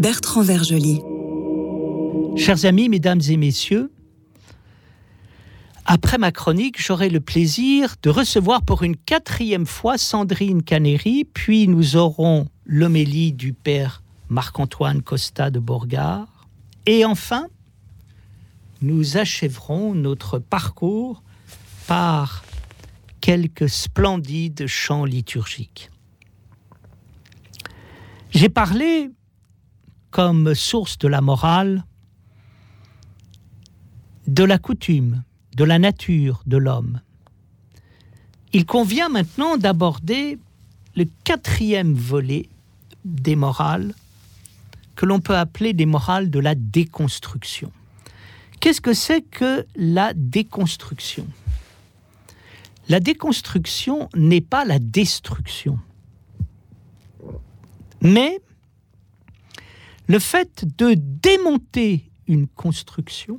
Bertrand Vergely. Chers amis, mesdames et messieurs, après ma chronique, j'aurai le plaisir de recevoir pour une quatrième fois Sandrine Canéry, puis nous aurons l'homélie du père Marc-Antoine Costa de Bourgard, et enfin, nous achèverons notre parcours par quelques splendides chants liturgiques. J'ai parlé comme source de la morale de la coutume, de la nature de l'homme. Il convient maintenant d'aborder le quatrième volet des morales que l'on peut appeler des morales de la déconstruction. Qu'est-ce que c'est que la déconstruction? La déconstruction n'est pas la destruction, mais le fait de démonter une construction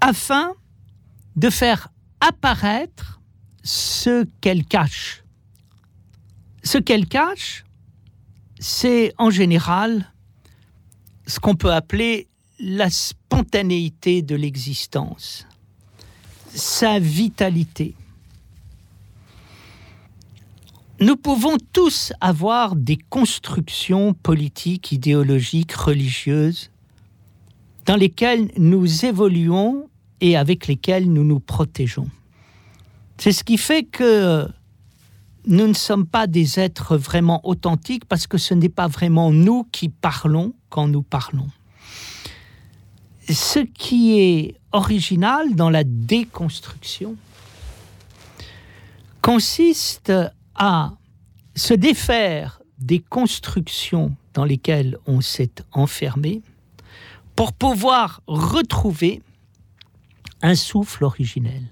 afin de faire apparaître ce qu'elle cache. Ce qu'elle cache, c'est en général ce qu'on peut appeler la spontanéité de l'existence, sa vitalité. Nous pouvons tous avoir des constructions politiques, idéologiques, religieuses, dans lesquelles nous évoluons et avec lesquelles nous nous protégeons. C'est ce qui fait que nous ne sommes pas des êtres vraiment authentiques parce que ce n'est pas vraiment nous qui parlons quand nous parlons. Ce qui est original dans la déconstruction consiste à se défaire des constructions dans lesquelles on s'est enfermé pour pouvoir retrouver un souffle originel.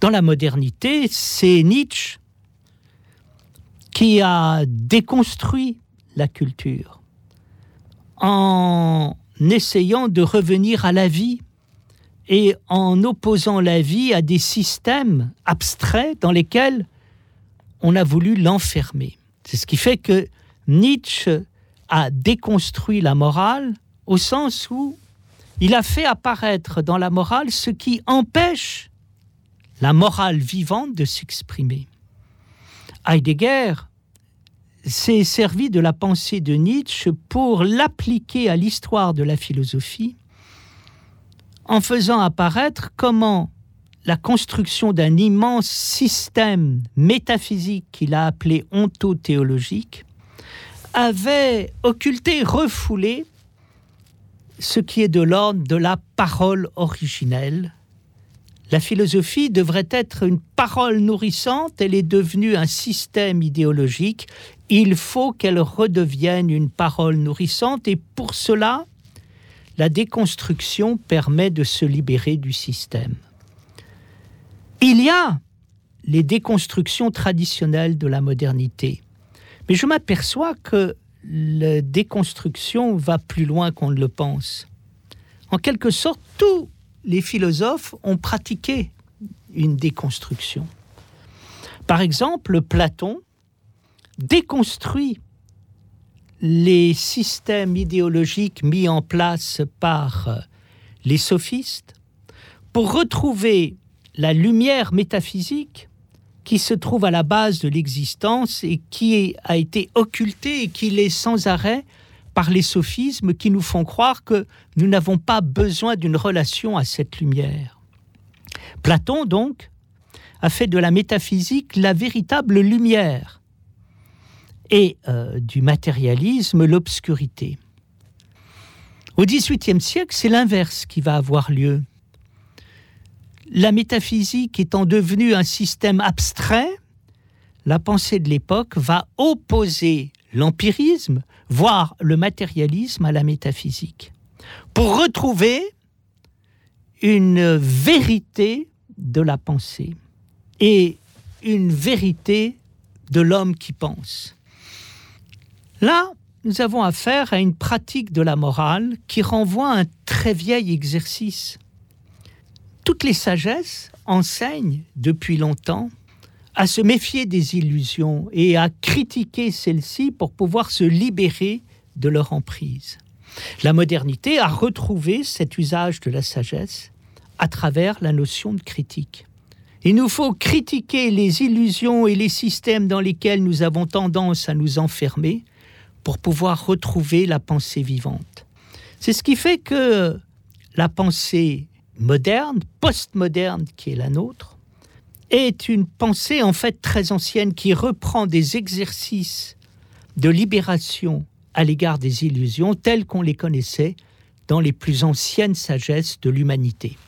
Dans la modernité, c'est Nietzsche qui a déconstruit la culture en essayant de revenir à la vie et en opposant la vie à des systèmes abstraits dans lesquels on a voulu l'enfermer. C'est ce qui fait que Nietzsche a déconstruit la morale au sens où il a fait apparaître dans la morale ce qui empêche la morale vivante de s'exprimer. Heidegger s'est servi de la pensée de Nietzsche pour l'appliquer à l'histoire de la philosophie en faisant apparaître comment la construction d'un immense système métaphysique qu'il a appelé ontothéologique avait occulté, refoulé ce qui est de l'ordre de la parole originelle. La philosophie devrait être une parole nourrissante, elle est devenue un système idéologique, il faut qu'elle redevienne une parole nourrissante et pour cela, la déconstruction permet de se libérer du système. Il y a les déconstructions traditionnelles de la modernité, mais je m'aperçois que la déconstruction va plus loin qu'on ne le pense. En quelque sorte, tous les philosophes ont pratiqué une déconstruction. Par exemple, Platon déconstruit les systèmes idéologiques mis en place par les sophistes pour retrouver la lumière métaphysique qui se trouve à la base de l'existence et qui a été occulté et qui l'est sans arrêt par les sophismes qui nous font croire que nous n'avons pas besoin d'une relation à cette lumière. Platon, donc, a fait de la métaphysique la véritable lumière et euh, du matérialisme l'obscurité. Au XVIIIe siècle, c'est l'inverse qui va avoir lieu la métaphysique étant devenue un système abstrait, la pensée de l'époque va opposer l'empirisme, voire le matérialisme à la métaphysique, pour retrouver une vérité de la pensée et une vérité de l'homme qui pense. Là, nous avons affaire à une pratique de la morale qui renvoie à un très vieil exercice toutes les sagesses enseignent depuis longtemps à se méfier des illusions et à critiquer celles-ci pour pouvoir se libérer de leur emprise. La modernité a retrouvé cet usage de la sagesse à travers la notion de critique. Il nous faut critiquer les illusions et les systèmes dans lesquels nous avons tendance à nous enfermer pour pouvoir retrouver la pensée vivante. C'est ce qui fait que la pensée moderne, postmoderne qui est la nôtre, est une pensée en fait très ancienne qui reprend des exercices de libération à l'égard des illusions telles qu'on les connaissait dans les plus anciennes sagesses de l'humanité.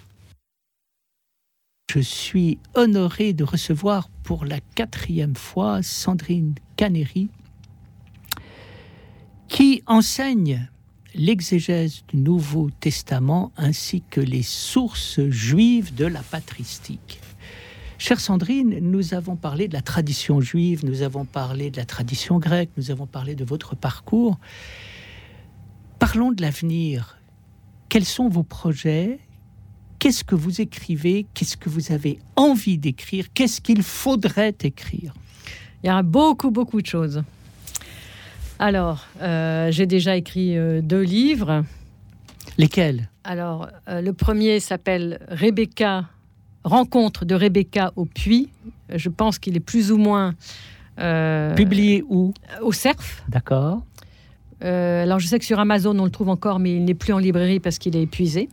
Je suis honoré de recevoir pour la quatrième fois Sandrine Caneri, qui enseigne l'exégèse du Nouveau Testament ainsi que les sources juives de la patristique. Chère Sandrine, nous avons parlé de la tradition juive, nous avons parlé de la tradition grecque, nous avons parlé de votre parcours. Parlons de l'avenir. Quels sont vos projets? Qu'est-ce que vous écrivez? Qu'est-ce que vous avez envie d'écrire? Qu'est-ce qu'il faudrait écrire? Il y a beaucoup, beaucoup de choses. Alors, euh, j'ai déjà écrit euh, deux livres. Lesquels? Alors, euh, le premier s'appelle Rebecca, Rencontre de Rebecca au puits. Je pense qu'il est plus ou moins. Publié où? Au CERF. D'accord. alors, je sais que sur Amazon, on le trouve encore, mais il n'est plus en librairie parce qu'il est épuisé.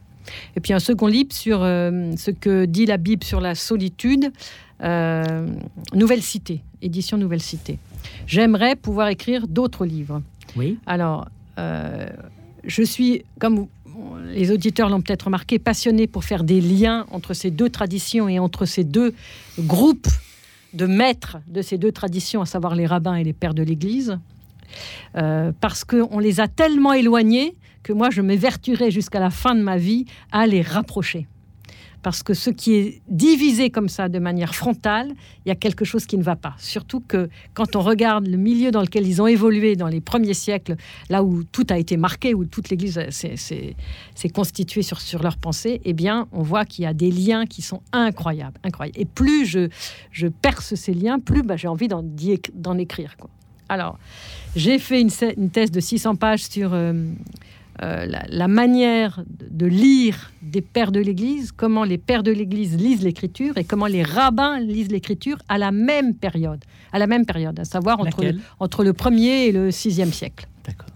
Et puis un second livre sur ce que dit la Bible sur la solitude, Nouvelle Cité, édition Nouvelle Cité. J'aimerais pouvoir écrire d'autres livres. Oui. Alors, euh, je suis, comme les auditeurs l'ont peut-être remarqué, passionné pour faire des liens entre ces deux traditions et entre ces deux groupes de maîtres de ces deux traditions, à savoir les rabbins et les pères de l'Église, euh, parce qu'on les a tellement éloignés que moi, je m'évertuerai jusqu'à la fin de ma vie à les rapprocher parce que ce qui est divisé comme ça de manière frontale, il y a quelque chose qui ne va pas. Surtout que quand on regarde le milieu dans lequel ils ont évolué dans les premiers siècles, là où tout a été marqué, où toute l'Église s'est constituée sur, leur pensée, eh bien, on voit qu'il y a des liens qui sont incroyables, incroyables. Et plus je, perce ces liens, plus bah, j'ai envie d'en écrire. Alors, j'ai fait une, une, thèse de 600 pages sur... Euh, euh, la, manière de lire des pères de l'Église, comment les pères de l'Église lisent l'Écriture et comment les rabbins lisent l'Écriture à la même période, à la même période, à savoir entre, le, entre le 1er et le 6e siècle. D'accord.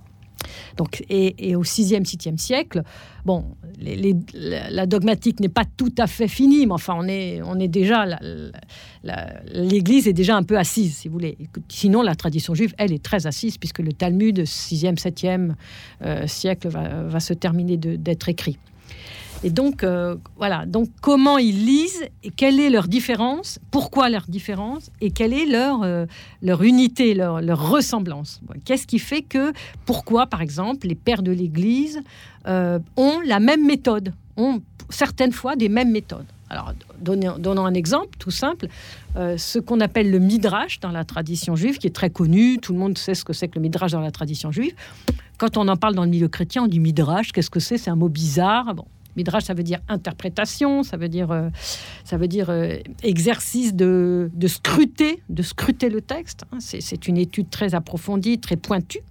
Donc, et, au 6e, 7e siècle, bon, la dogmatique n'est pas tout à fait finie, mais enfin, on est, on est déjà, l'Église est déjà un peu assise, si vous voulez. Sinon, la tradition juive, elle, est très assise, puisque le Talmud, 6e, 7e euh, siècle, va, va se terminer d'être écrit. Et donc, euh, voilà. Donc, comment ils lisent et quelle est leur différence, pourquoi leur différence et quelle est leur, euh, leur unité, leur, leur ressemblance. Qu'est-ce qui fait que, pourquoi, par exemple, les pères de l'Église euh, ont la même méthode, ont certaines fois des mêmes méthodes. Alors, donnons, un exemple tout simple. ce qu'on appelle le midrash dans la tradition juive, qui est très connu, tout le monde sait ce que c'est que le midrash dans la tradition juive. Quand on en parle dans le milieu chrétien, on dit midrash, qu'est-ce que c'est? C'est un mot bizarre. Bon, Midrash, ça veut dire interprétation, ça veut dire, euh, ça veut dire euh, exercice de, de, scruter, de scruter le texte. Hein. C'est une étude très approfondie, très pointue.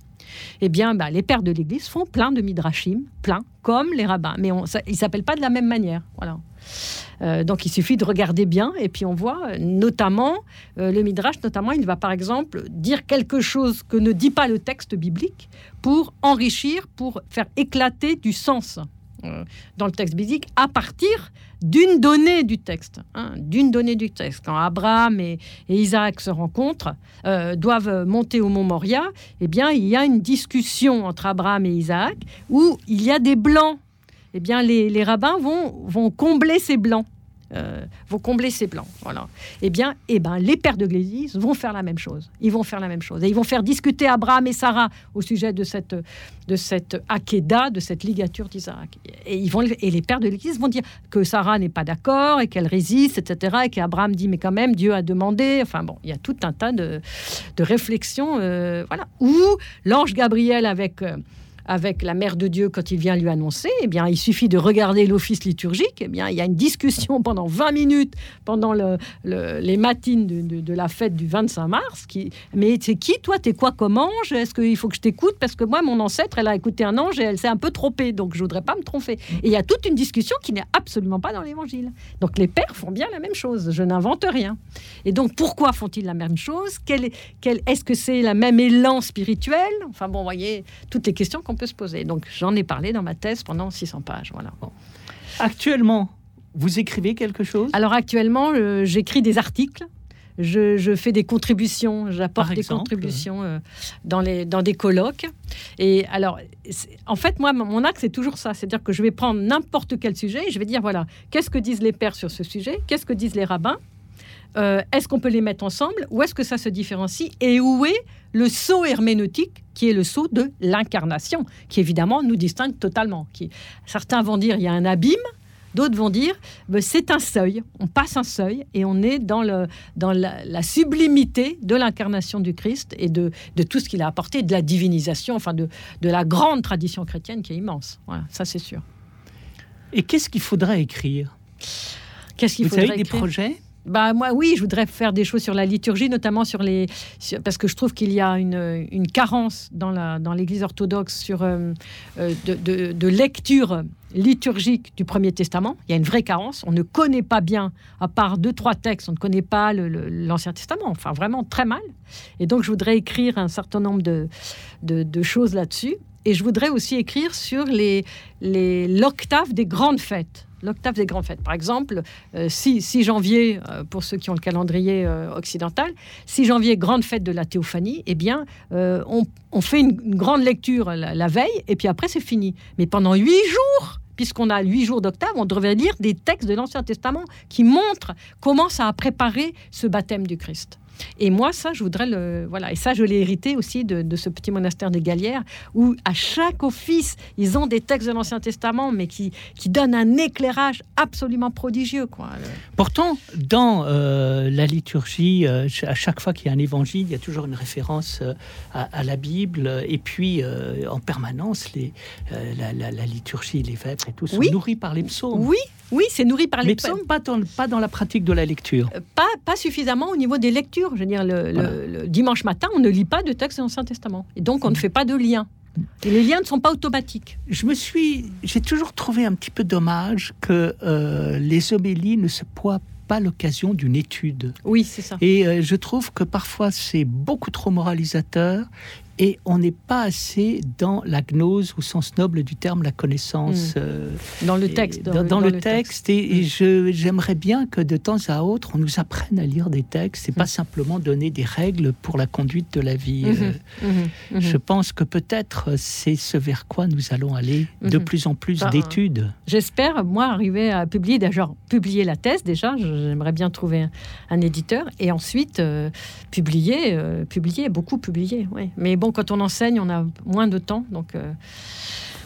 Eh bien, bah, les pères de l'Église font plein de midrashim, plein, comme les rabbins, mais on, ça, ils s'appellent pas de la même manière. Voilà. Euh, donc il suffit de regarder bien et puis on voit notamment le midrash notamment il va par exemple dire quelque chose que ne dit pas le texte biblique pour enrichir pour faire éclater du sens euh, dans le texte biblique à partir d'une donnée du texte. Hein, d'une donnée du texte. Quand Abraham et, Isaac se rencontrent, euh, doivent monter au mont Moria, eh bien, il y a une discussion entre Abraham et Isaac où il y a des blancs. Eh bien, les, les rabbins vont, vont combler ces blancs. Euh, vont combler ces plans. Voilà. Eh bien, eh ben, les pères de l'Église vont faire la même chose. Ils vont faire la même chose. Et ils vont faire discuter Abraham et Sarah au sujet de cette, de cette Akeda, de cette ligature d'Isaac. Et, et les pères de l'Église vont dire que Sarah n'est pas d'accord et qu'elle résiste, etc. Et qu'Abraham dit, mais quand même, Dieu a demandé. Enfin bon, il y a tout un tas de, de réflexions. Euh, voilà. Ou l'ange Gabriel avec... Euh, avec la Mère de Dieu quand il vient lui annoncer, eh bien, il suffit de regarder l'office liturgique. Eh bien, il y a une discussion pendant 20 minutes pendant le, les matines de, de, la fête du 25 mars. Qui, mais c'est qui, toi T'es quoi comme ange? Est-ce qu'il faut que je t'écoute? Parce que moi, mon ancêtre, elle a écouté un ange et elle s'est un peu trompée. Donc, je voudrais pas me tromper. Et il y a toute une discussion qui n'est absolument pas dans l'évangile. Donc, les pères font bien la même chose. Je n'invente rien. Et donc, pourquoi font-ils la même chose? Quel, quel, Est-ce que c'est la même élan spirituel? Enfin, bon, voyez, toutes les questions qu'on peut se poser. Donc, j'en ai parlé dans ma thèse pendant 600 pages. Voilà. Actuellement, vous écrivez quelque chose? Alors actuellement, euh, j'écris des articles. Je, fais des contributions, j'apporte des contributions euh, dans, les, dans des colloques. Et alors, en fait, moi, mon axe, c'est toujours ça. C'est-à-dire que je vais prendre n'importe quel sujet et je vais dire, voilà, qu'est-ce que disent les pères sur ce sujet? Qu'est-ce que disent les rabbins? Euh, Est-ce qu'on peut les mettre ensemble Où est-ce que ça se différencie Et où est le saut herméneutique qui est le saut de l'incarnation, qui évidemment nous distingue totalement. Qui, certains vont dire il y a un abîme, D'autres vont dire ben, c'est un seuil, on passe un seuil et on est dans, le, dans la, sublimité de l'incarnation du Christ et de, de tout ce qu'il a apporté, de la divinisation, enfin de, de la grande tradition chrétienne qui est immense. Voilà, ça c'est sûr. Et qu'est-ce qu'il faudrait écrire? Qu'est-ce qu'il faudrait avez des projets? Bah moi oui, je voudrais faire des choses sur la liturgie, notamment sur les parce que je trouve qu'il y a une, une, carence dans la dans l'Église orthodoxe sur euh, euh, de, de, lecture liturgique du Premier Testament. Il y a une vraie carence. On ne connaît pas bien, à part deux trois textes, on ne connaît pas l'Ancien Testament. Enfin vraiment très mal. Et donc je voudrais écrire un certain nombre de, de choses là-dessus. Et je voudrais aussi écrire sur les l'octave des grandes fêtes l'octave des grandes fêtes. Par exemple, 6, euh, janvier, euh, pour ceux qui ont le calendrier euh, occidental, 6 janvier, grande fête de la théophanie, eh bien, on, fait une, grande lecture la, veille, et puis après, c'est fini. Mais pendant huit jours, puisqu'on a huit jours d'octave, on devrait lire des textes de l'Ancien Testament qui montrent comment ça a préparé ce baptême du Christ. Et moi, ça, je voudrais le. Voilà. Et ça, je l'ai hérité aussi de, ce petit monastère des Galières, où à chaque office, ils ont des textes de l'Ancien Testament, mais qui, qui donnent un éclairage absolument prodigieux. Quoi. Pourtant, dans euh, la liturgie, euh, à chaque fois qu'il y a un évangile, il y a toujours une référence euh, à, la Bible. Et puis, en permanence, les, la, liturgie, les vêpres et tout sont nourris par les psaumes. Oui, oui, c'est nourri par les psaumes. Pas, pas, dans, pas dans la pratique de la lecture. Pas, pas suffisamment au niveau des lectures. Je veux dire, le, dimanche matin, on ne lit pas de texte de l'Ancien Testament. Et donc, on ne fait pas de lien. Et les liens ne sont pas automatiques. Je me suis, j'ai toujours trouvé un petit peu dommage que euh, les homélies ne se poient pas l'occasion d'une étude. Oui, c'est ça. Et euh, je trouve que parfois c'est beaucoup trop moralisateur et on n'est pas assez dans la gnose au sens noble du terme, la connaissance. Hmm. Euh, dans le texte. Dans, le, texte. Et, hmm. j'aimerais bien que de temps à autre, on nous apprenne à lire des textes et pas hmm. simplement donner des règles pour la conduite de la vie. Euh, je pense que peut-être c'est ce vers quoi nous allons aller de plus en plus d'études. J'espère, moi, arriver à publier, déjà, publier la thèse, déjà, j'aimerais bien trouver un, éditeur, et ensuite euh, publier, publier, beaucoup publier. Oui. Mais bon, quand on enseigne, on a moins de temps. Donc euh,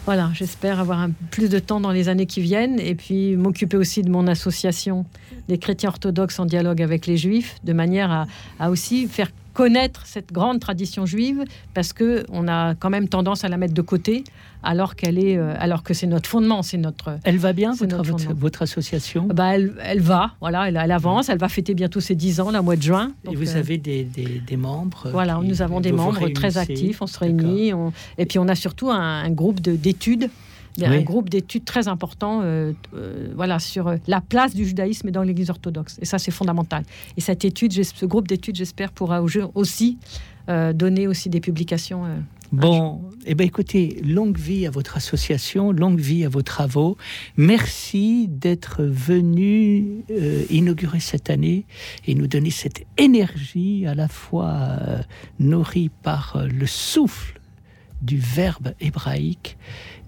voilà, j'espère avoir un, plus de temps dans les années qui viennent et puis m'occuper aussi de mon association des chrétiens orthodoxes en dialogue avec les juifs, de manière à, à aussi faire connaître cette grande tradition juive parce que on a quand même tendance à la mettre de côté alors qu'elle est euh, alors que c'est notre fondement c'est notre elle va bien votre, votre, association? Bah elle, elle, va voilà elle, elle, avance elle va fêter bientôt ses 10 ans le mois de juin. Et vous euh, avez des, des, membres voilà nous avons des membres très actifs on se réunit et puis on a surtout un, un groupe d'études il y a un groupe d'études très important euh, euh, voilà, sur euh, la place du judaïsme dans l'Église orthodoxe. Et ça, c'est fondamental. Et cette étude, ce groupe d'études, j'espère, pourra aussi donner aussi des publications. Bon, eh ben écoutez, longue vie à votre association, longue vie à vos travaux. Merci d'être venu inaugurer cette année et nous donner cette énergie à la fois nourrie par le souffle du verbe hébraïque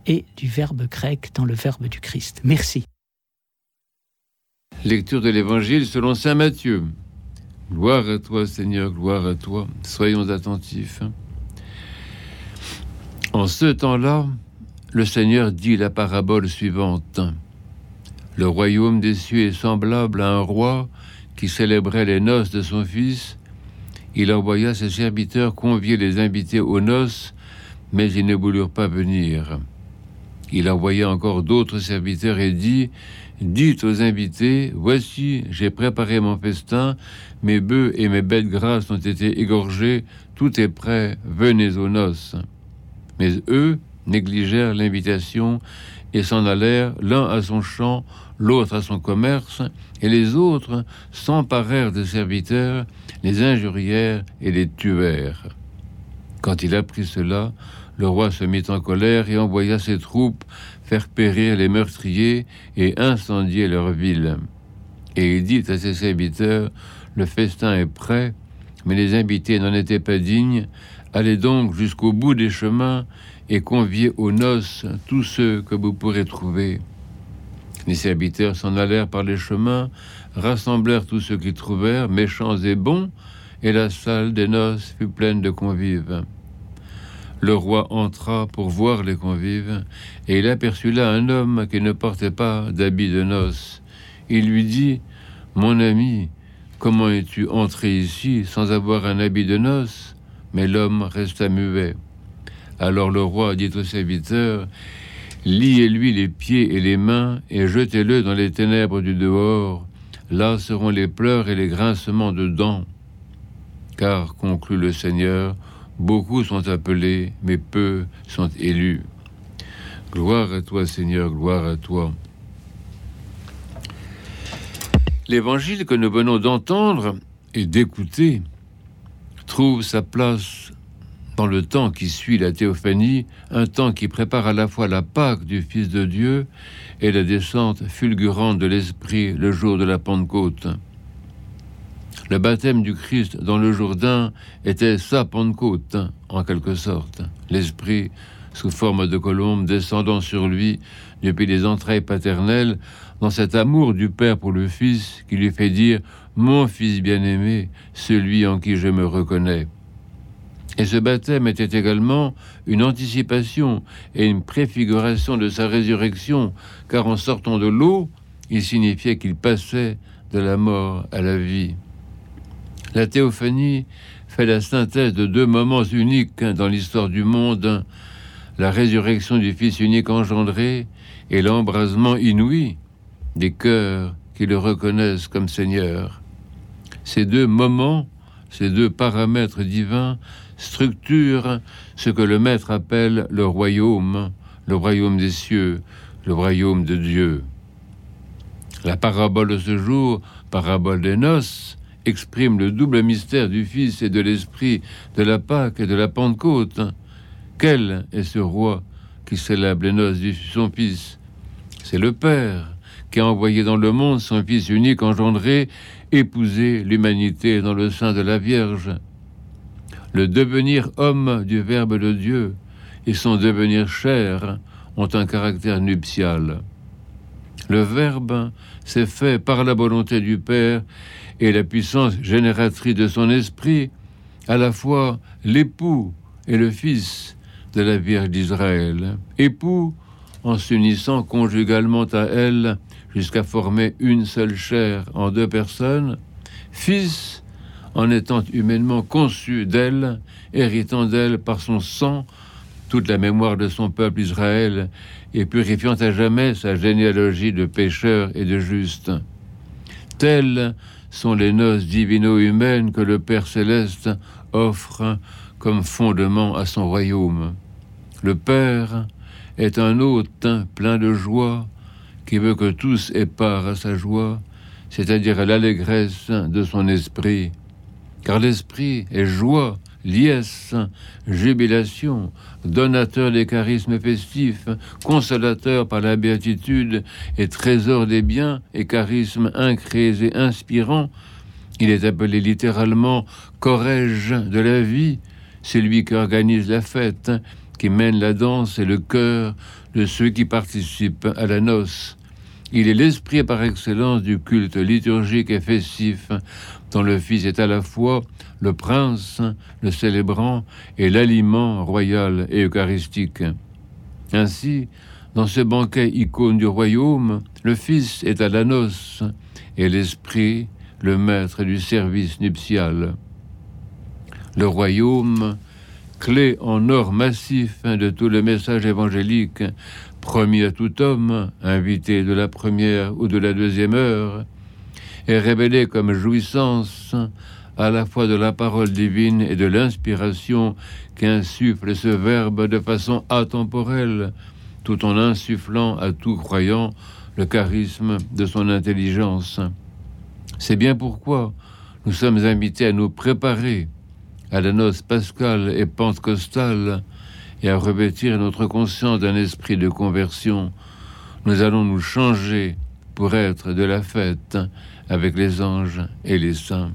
et du verbe grec dans le verbe du Christ. Merci. Lecture de l'Évangile selon Saint Matthieu. Gloire à toi Seigneur, gloire à toi. Soyons attentifs. En ce temps-là, le Seigneur dit la parabole suivante. Le royaume des cieux est semblable à un roi qui célébrait les noces de son fils. Il envoya ses serviteurs convier les invités aux noces mais ils ne voulurent pas venir. Il envoya encore d'autres serviteurs et dit Dites aux invités Voici, j'ai préparé mon festin, mes bœufs et mes bêtes grasses ont été égorgés, tout est prêt, venez aux noces. Mais eux négligèrent l'invitation et s'en allèrent l'un à son champ, l'autre à son commerce, et les autres s'emparèrent des serviteurs, les injurièrent et les tuèrent. Quand il apprit cela, le roi se mit en colère et envoya ses troupes faire périr les meurtriers et incendier leur ville. Et il dit à ses serviteurs, le festin est prêt, mais les invités n'en étaient pas dignes, allez donc jusqu'au bout des chemins et conviez aux noces tous ceux que vous pourrez trouver. Les serviteurs s'en allèrent par les chemins, rassemblèrent tous ceux qu'ils trouvèrent, méchants et bons, et la salle des noces fut pleine de convives. Le roi entra pour voir les convives, et il aperçut là un homme qui ne portait pas d'habit de noces. Il lui dit Mon ami, comment es-tu entré ici sans avoir un habit de noces? Mais l'homme resta muet. Alors le roi dit au serviteur Liez-lui les pieds et les mains et jetez-le dans les ténèbres du dehors. Là seront les pleurs et les grincements de dents. Car, conclut le Seigneur, beaucoup sont appelés, mais peu sont élus. Gloire à toi, Seigneur, gloire à toi. L'évangile que nous venons d'entendre et d'écouter trouve sa place dans le temps qui suit la théophanie, un temps qui prépare à la fois la Pâque du Fils de Dieu et la descente fulgurante de l'Esprit le jour de la Pentecôte. Le baptême du Christ dans le Jourdain était sa Pentecôte, en quelque sorte. L'Esprit, sous forme de colombe, descendant sur lui depuis les entrailles paternelles, dans cet amour du Père pour le Fils qui lui fait dire Mon Fils bien-aimé, celui en qui je me reconnais. Et ce baptême était également une anticipation et une préfiguration de sa résurrection, car en sortant de l'eau, il signifiait qu'il passait de la mort à la vie. La théophanie fait la synthèse de deux moments uniques dans l'histoire du monde, la résurrection du Fils unique engendré et l'embrasement inouï des cœurs qui le reconnaissent comme Seigneur. Ces deux moments, ces deux paramètres divins structure ce que le Maître appelle le royaume, le royaume des cieux, le royaume de Dieu. La parabole de ce jour, parabole des noces, exprime le double mystère du Fils et de l'Esprit, de la Pâque et de la Pentecôte. Quel est ce roi qui célèbre les noces de son Fils? C'est le Père qui a envoyé dans le monde son Fils unique engendré, épouser l'humanité dans le sein de la Vierge le devenir homme du Verbe de Dieu et son devenir chair ont un caractère nuptial. Le Verbe s'est fait par la volonté du Père et la puissance génératrice de son esprit, à la fois l'époux et le fils de la Vierge d'Israël. Époux en s'unissant conjugalement à elle jusqu'à former une seule chair en deux personnes, fils en étant humainement conçu d'elle, héritant d'elle par son sang toute la mémoire de son peuple Israël et purifiant à jamais sa généalogie de pécheurs et de justes. Telles sont les noces divino-humaines que le Père céleste offre comme fondement à son royaume. Le Père est un hôte plein de joie qui veut que tous aient part à sa joie, c'est-à-dire à, l'allégresse de son esprit car l'esprit est joie, liesse, jubilation, donateur des charismes festifs, consolateur par la béatitude et trésor des biens et charismes incréés et inspirants. Il est appelé littéralement corrège de la vie, c'est lui qui organise la fête, qui mène la danse et le cœur de ceux qui participent à la noce. Il est l'esprit par excellence du culte liturgique et festif, dont le Fils est à la fois le prince, le célébrant et l'aliment royal et eucharistique. Ainsi, dans ce banquet icône du royaume, le Fils est à la noce et l'Esprit le maître du service nuptial. Le royaume clé en or massif de tout le message évangélique promis à tout homme, invité de la première ou de la deuxième heure, est révélé comme jouissance à la fois de la parole divine et de l'inspiration qu'insuffle ce Verbe de façon atemporelle, tout en insufflant à tout croyant le charisme de son intelligence. C'est bien pourquoi nous sommes invités à nous préparer à la noce pascale et pentecostale et à revêtir notre conscience d'un esprit de conversion, nous allons nous changer pour être de la fête avec les anges et les saints.